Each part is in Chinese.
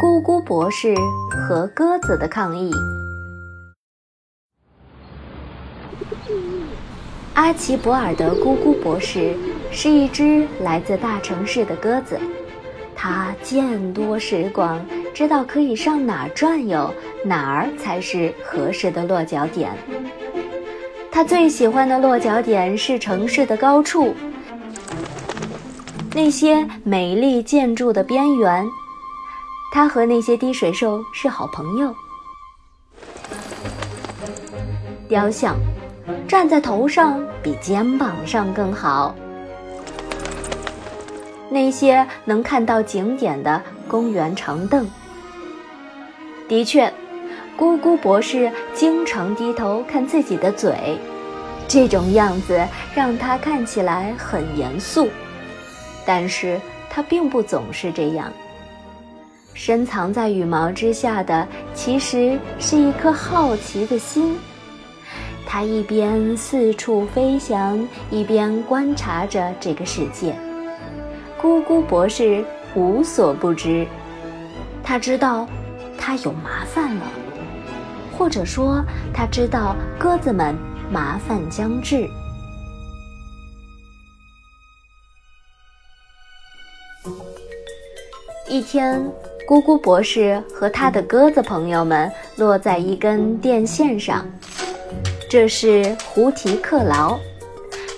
咕咕博士和鸽子的抗议。阿奇博尔德咕咕博士是一只来自大城市的鸽子，它见多识广，知道可以上哪儿转悠，哪儿才是合适的落脚点。它最喜欢的落脚点是城市的高处，那些美丽建筑的边缘。它和那些滴水兽是好朋友。雕像。站在头上比肩膀上更好。那些能看到景点的公园长凳，的确，咕咕博士经常低头看自己的嘴，这种样子让他看起来很严肃。但是他并不总是这样。深藏在羽毛之下的，其实是一颗好奇的心。它一边四处飞翔，一边观察着这个世界。咕咕博士无所不知，他知道他有麻烦了，或者说他知道鸽子们麻烦将至。一天，咕咕博士和他的鸽子朋友们落在一根电线上。这是胡提克劳，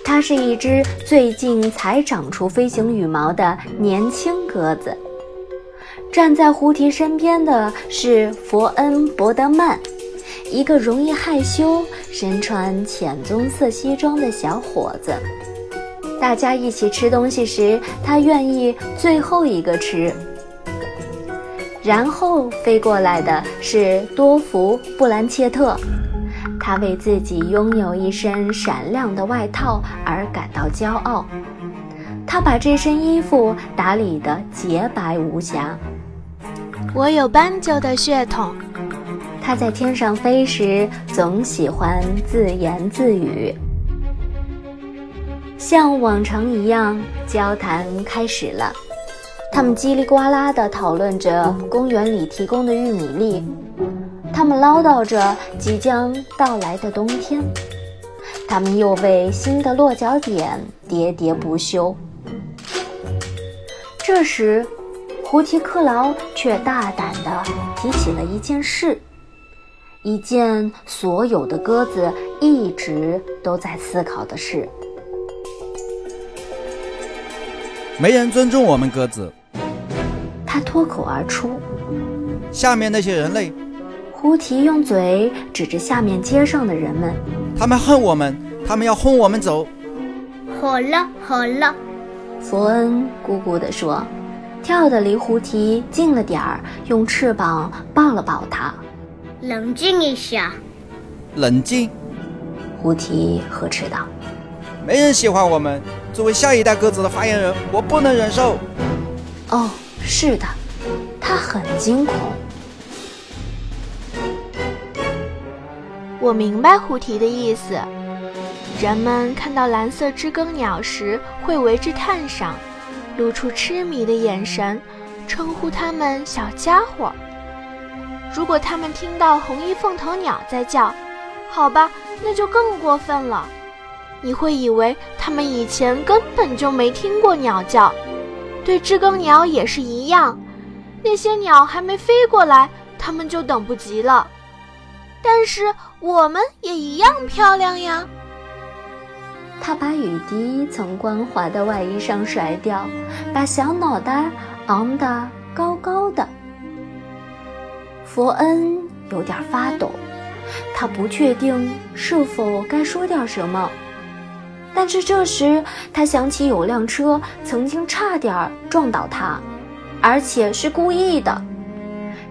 它是一只最近才长出飞行羽毛的年轻鸽子。站在胡提身边的是佛恩·伯德曼，一个容易害羞、身穿浅棕色西装的小伙子。大家一起吃东西时，他愿意最后一个吃。然后飞过来的是多福·布兰切特。他为自己拥有一身闪亮的外套而感到骄傲。他把这身衣服打理得洁白无瑕。我有斑鸠的血统。他在天上飞时总喜欢自言自语。像往常一样，交谈开始了。他们叽里呱啦地讨论着公园里提供的玉米粒。他们唠叨着即将到来的冬天，他们又为新的落脚点喋喋不休。这时，胡提克劳却大胆地提起了一件事，一件所有的鸽子一直都在思考的事。没人尊重我们鸽子。他脱口而出：“下面那些人类。”胡提用嘴指着下面街上的人们，他们恨我们，他们要轰我们走。好了好了，弗恩咕咕地说，跳得离胡提近了点儿，用翅膀抱了抱他。冷静一下，冷静。胡提呵斥道：“没人喜欢我们，作为下一代鸽子的发言人，我不能忍受。”哦，是的，他很惊恐。我明白胡提的意思。人们看到蓝色知更鸟时，会为之叹赏，露出痴迷的眼神，称呼它们“小家伙”。如果他们听到红衣凤头鸟在叫，好吧，那就更过分了。你会以为他们以前根本就没听过鸟叫。对知更鸟也是一样，那些鸟还没飞过来，他们就等不及了。但是我们也一样漂亮呀。他把雨滴从光滑的外衣上甩掉，把小脑袋昂得高高的。佛恩有点发抖，他不确定是否该说点什么。但是这时他想起有辆车曾经差点撞倒他，而且是故意的。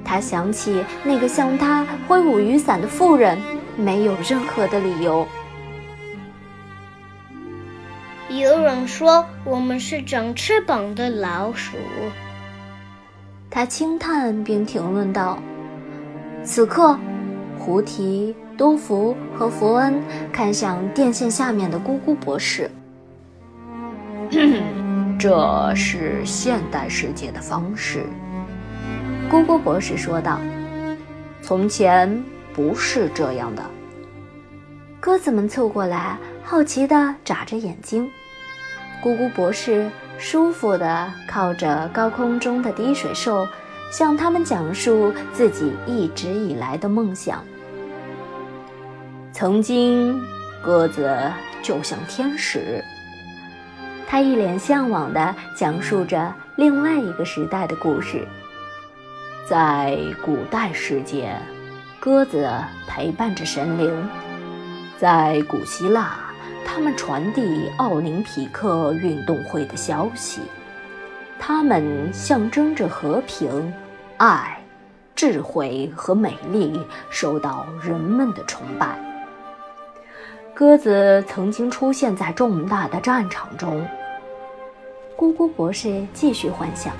他想起那个向他挥舞雨伞的妇人，没有任何的理由。有人说我们是长翅膀的老鼠。他轻叹并评论道。此刻，胡提、多福和弗恩看向电线下面的咕咕博士。这是现代世界的方式。咕咕博士说道：“从前不是这样的。”鸽子们凑过来，好奇地眨着眼睛。咕咕博士舒服地靠着高空中的滴水兽，向他们讲述自己一直以来的梦想。曾经，鸽子就像天使。他一脸向往地讲述着另外一个时代的故事。在古代世界，鸽子陪伴着神灵。在古希腊，他们传递奥林匹克运动会的消息。他们象征着和平、爱、智慧和美丽，受到人们的崇拜。鸽子曾经出现在重大的战场中。咕咕博士继续幻想，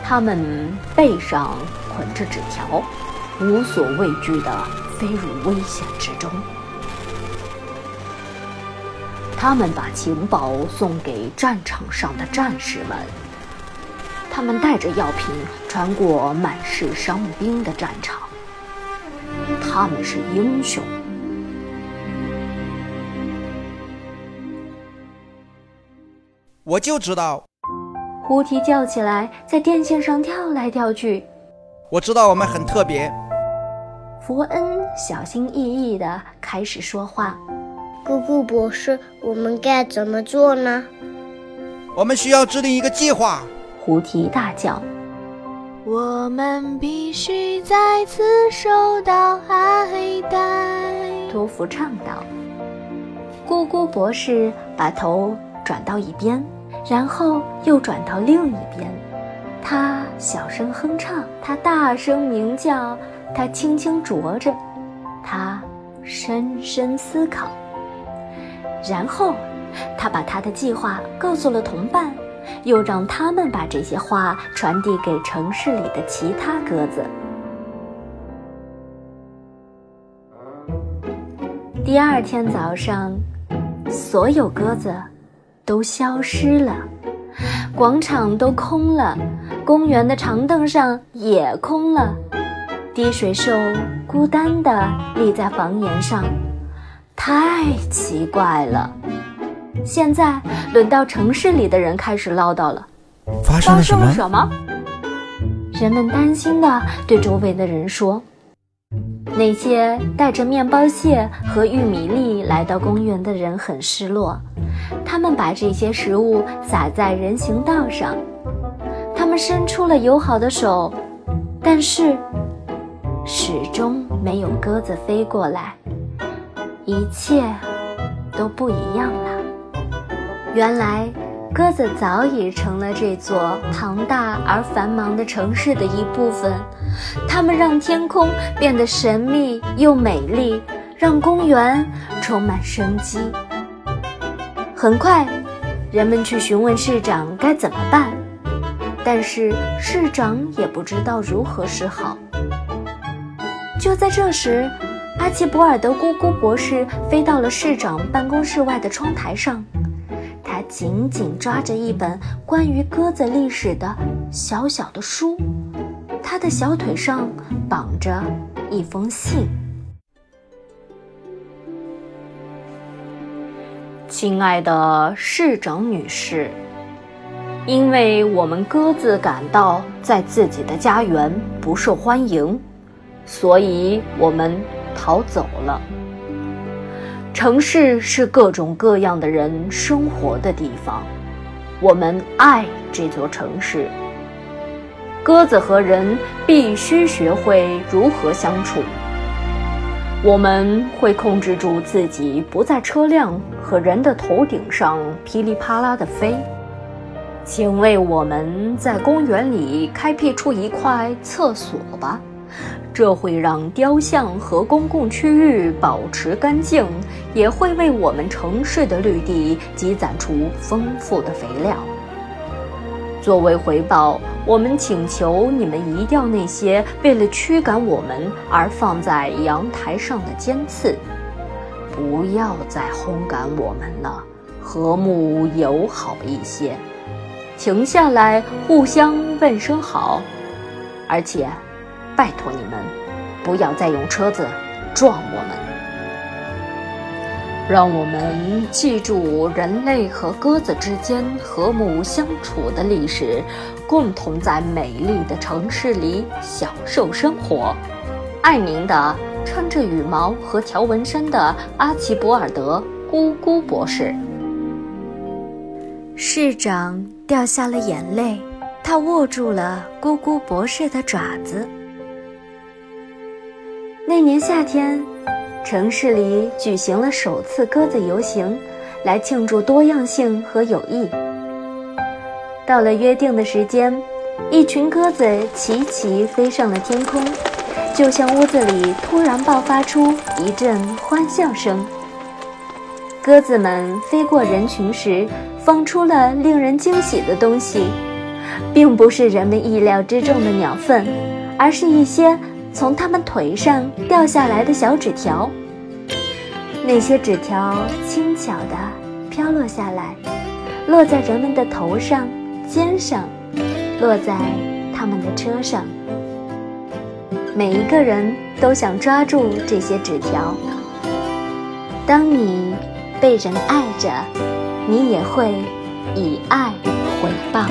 他们背上捆着纸条，无所畏惧地飞入危险之中。他们把情报送给战场上的战士们，他们带着药品穿过满是伤兵的战场。他们是英雄。我就知道，胡提叫起来，在电线上跳来跳去。我知道我们很特别。福恩小心翼翼地开始说话：“姑姑博士，我们该怎么做呢？”我们需要制定一个计划。胡提大叫：“我们必须再次受到爱戴。”托福唱道。姑姑博士把头转到一边。然后又转到另一边，他小声哼唱，他大声鸣叫，他轻轻啄着，他深深思考。然后，他把他的计划告诉了同伴，又让他们把这些话传递给城市里的其他鸽子。第二天早上，所有鸽子。都消失了，广场都空了，公园的长凳上也空了。滴水兽孤单地立在房檐上，太奇怪了。现在轮到城市里的人开始唠叨了：发生了什么？人们担心地对周围的人说：“那些带着面包屑和玉米粒来到公园的人很失落。”他们把这些食物撒在人行道上，他们伸出了友好的手，但是始终没有鸽子飞过来。一切都不一样了。原来，鸽子早已成了这座庞大而繁忙的城市的一部分。它们让天空变得神秘又美丽，让公园充满生机。很快，人们去询问市长该怎么办，但是市长也不知道如何是好。就在这时，阿奇博尔德咕咕博士飞到了市长办公室外的窗台上，他紧紧抓着一本关于鸽子历史的小小的书，他的小腿上绑着一封信。亲爱的市长女士，因为我们鸽子感到在自己的家园不受欢迎，所以我们逃走了。城市是各种各样的人生活的地方，我们爱这座城市。鸽子和人必须学会如何相处。我们会控制住自己，不在车辆和人的头顶上噼里啪啦地飞。请为我们在公园里开辟出一块厕所吧，这会让雕像和公共区域保持干净，也会为我们城市的绿地积攒出丰富的肥料。作为回报，我们请求你们移掉那些为了驱赶我们而放在阳台上的尖刺，不要再轰赶我们了，和睦友好一些，停下来互相问声好，而且，拜托你们，不要再用车子撞我们。让我们记住人类和鸽子之间和睦相处的历史，共同在美丽的城市里享受生活。爱您的穿着羽毛和条纹衫的阿奇博尔德咕咕博士。市长掉下了眼泪，他握住了咕咕博士的爪子。那年夏天。城市里举行了首次鸽子游行，来庆祝多样性和友谊。到了约定的时间，一群鸽子齐齐飞上了天空，就像屋子里突然爆发出一阵欢笑声。鸽子们飞过人群时，放出了令人惊喜的东西，并不是人们意料之中的鸟粪，而是一些。从他们腿上掉下来的小纸条，那些纸条轻巧地飘落下来，落在人们的头上、肩上，落在他们的车上。每一个人都想抓住这些纸条。当你被人爱着，你也会以爱回报。